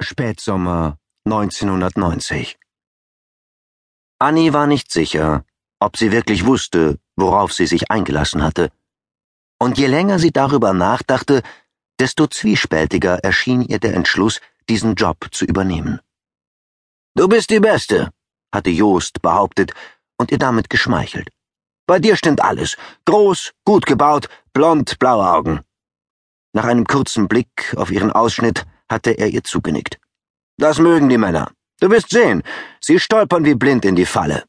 Spätsommer 1990 Annie war nicht sicher, ob sie wirklich wusste, worauf sie sich eingelassen hatte. Und je länger sie darüber nachdachte, desto zwiespältiger erschien ihr der Entschluss, diesen Job zu übernehmen. Du bist die Beste, hatte Joost behauptet und ihr damit geschmeichelt. Bei dir stimmt alles. Groß, gut gebaut, blond, blaue Augen. Nach einem kurzen Blick auf ihren Ausschnitt hatte er ihr zugenickt. Das mögen die Männer. Du wirst sehen, sie stolpern wie blind in die Falle.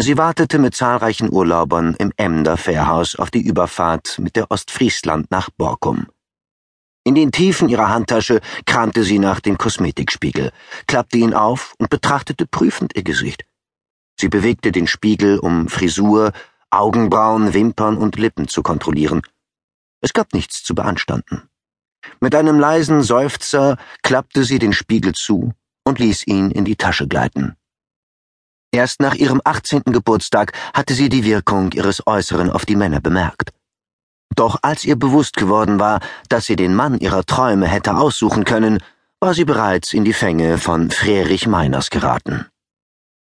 Sie wartete mit zahlreichen Urlaubern im Emder Fährhaus auf die Überfahrt mit der Ostfriesland nach Borkum. In den Tiefen ihrer Handtasche kramte sie nach dem Kosmetikspiegel, klappte ihn auf und betrachtete prüfend ihr Gesicht. Sie bewegte den Spiegel, um Frisur, Augenbrauen, Wimpern und Lippen zu kontrollieren. Es gab nichts zu beanstanden. Mit einem leisen Seufzer klappte sie den Spiegel zu und ließ ihn in die Tasche gleiten. Erst nach ihrem 18. Geburtstag hatte sie die Wirkung ihres Äußeren auf die Männer bemerkt. Doch als ihr bewusst geworden war, dass sie den Mann ihrer Träume hätte aussuchen können, war sie bereits in die Fänge von Frerich Meiners geraten.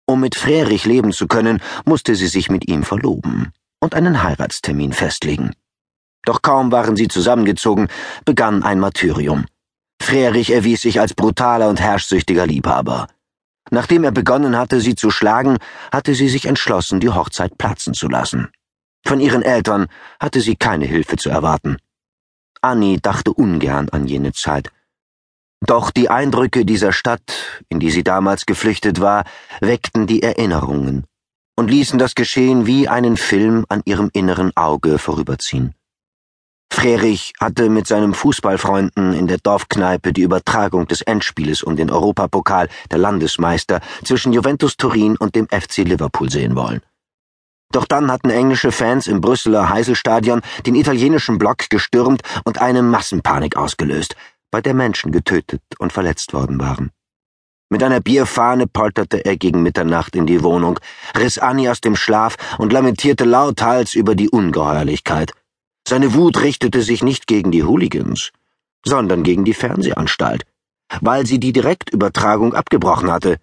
Um mit Frerich leben zu können, musste sie sich mit ihm verloben und einen Heiratstermin festlegen. Doch kaum waren sie zusammengezogen, begann ein Martyrium. Frerich erwies sich als brutaler und herrschsüchtiger Liebhaber. Nachdem er begonnen hatte, sie zu schlagen, hatte sie sich entschlossen, die Hochzeit platzen zu lassen. Von ihren Eltern hatte sie keine Hilfe zu erwarten. Annie dachte ungern an jene Zeit. Doch die Eindrücke dieser Stadt, in die sie damals geflüchtet war, weckten die Erinnerungen und ließen das Geschehen wie einen Film an ihrem inneren Auge vorüberziehen. Frerich hatte mit seinem Fußballfreunden in der Dorfkneipe die Übertragung des Endspieles um den Europapokal der Landesmeister zwischen Juventus Turin und dem FC Liverpool sehen wollen. Doch dann hatten englische Fans im Brüsseler Heiselstadion den italienischen Block gestürmt und eine Massenpanik ausgelöst, bei der Menschen getötet und verletzt worden waren. Mit einer Bierfahne polterte er gegen Mitternacht in die Wohnung, riss Annie aus dem Schlaf und lamentierte lauthals über die Ungeheuerlichkeit. Seine Wut richtete sich nicht gegen die Hooligans, sondern gegen die Fernsehanstalt, weil sie die Direktübertragung abgebrochen hatte.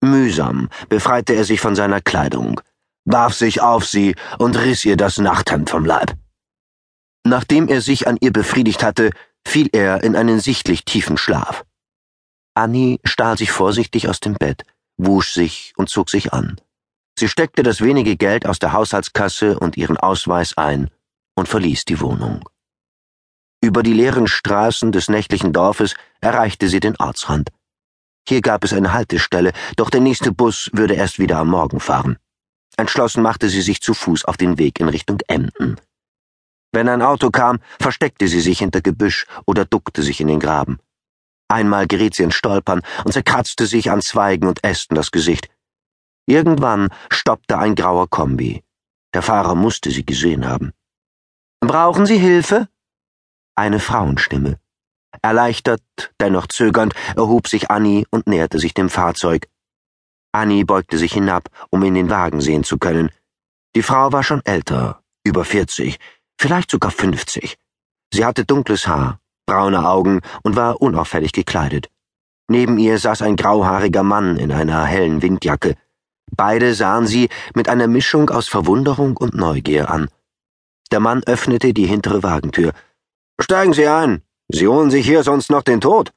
Mühsam befreite er sich von seiner Kleidung, warf sich auf sie und riss ihr das Nachthemd vom Leib. Nachdem er sich an ihr befriedigt hatte, fiel er in einen sichtlich tiefen Schlaf. Annie stahl sich vorsichtig aus dem Bett, wusch sich und zog sich an. Sie steckte das wenige Geld aus der Haushaltskasse und ihren Ausweis ein und verließ die Wohnung. Über die leeren Straßen des nächtlichen Dorfes erreichte sie den Ortsrand. Hier gab es eine Haltestelle, doch der nächste Bus würde erst wieder am Morgen fahren. Entschlossen machte sie sich zu Fuß auf den Weg in Richtung Emden. Wenn ein Auto kam, versteckte sie sich hinter Gebüsch oder duckte sich in den Graben. Einmal geriet sie ins Stolpern und zerkratzte sich an Zweigen und Ästen das Gesicht. Irgendwann stoppte ein grauer Kombi. Der Fahrer musste sie gesehen haben. Brauchen Sie Hilfe? Eine Frauenstimme. Erleichtert, dennoch zögernd, erhob sich Annie und näherte sich dem Fahrzeug. Annie beugte sich hinab, um in den Wagen sehen zu können. Die Frau war schon älter, über vierzig, vielleicht sogar fünfzig. Sie hatte dunkles Haar, braune Augen und war unauffällig gekleidet. Neben ihr saß ein grauhaariger Mann in einer hellen Windjacke. Beide sahen sie mit einer Mischung aus Verwunderung und Neugier an. Der Mann öffnete die hintere Wagentür. Steigen Sie ein. Sie holen sich hier sonst noch den Tod.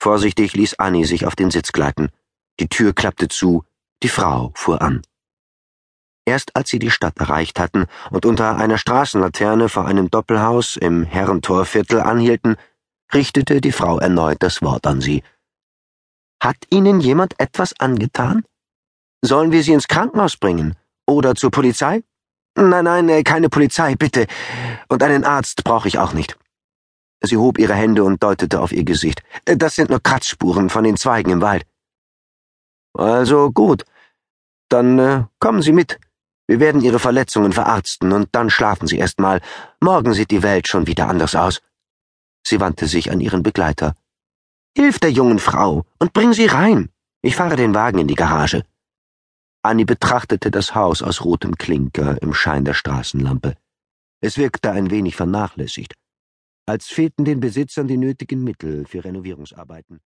Vorsichtig ließ Annie sich auf den Sitz gleiten. Die Tür klappte zu, die Frau fuhr an. Erst als sie die Stadt erreicht hatten und unter einer Straßenlaterne vor einem Doppelhaus im Herrentorviertel anhielten, richtete die Frau erneut das Wort an sie. Hat Ihnen jemand etwas angetan? Sollen wir Sie ins Krankenhaus bringen? Oder zur Polizei? Nein, nein, äh, keine Polizei, bitte. Und einen Arzt brauche ich auch nicht. Sie hob ihre Hände und deutete auf ihr Gesicht. Äh, das sind nur Kratzspuren von den Zweigen im Wald. Also gut. Dann äh, kommen Sie mit. Wir werden Ihre Verletzungen verarzten und dann schlafen Sie erst mal. Morgen sieht die Welt schon wieder anders aus. Sie wandte sich an ihren Begleiter. Hilf der jungen Frau und bring sie rein. Ich fahre den Wagen in die Garage. Annie betrachtete das Haus aus rotem Klinker im Schein der Straßenlampe. Es wirkte ein wenig vernachlässigt. als fehlten den Besitzern die nötigen Mittel für Renovierungsarbeiten.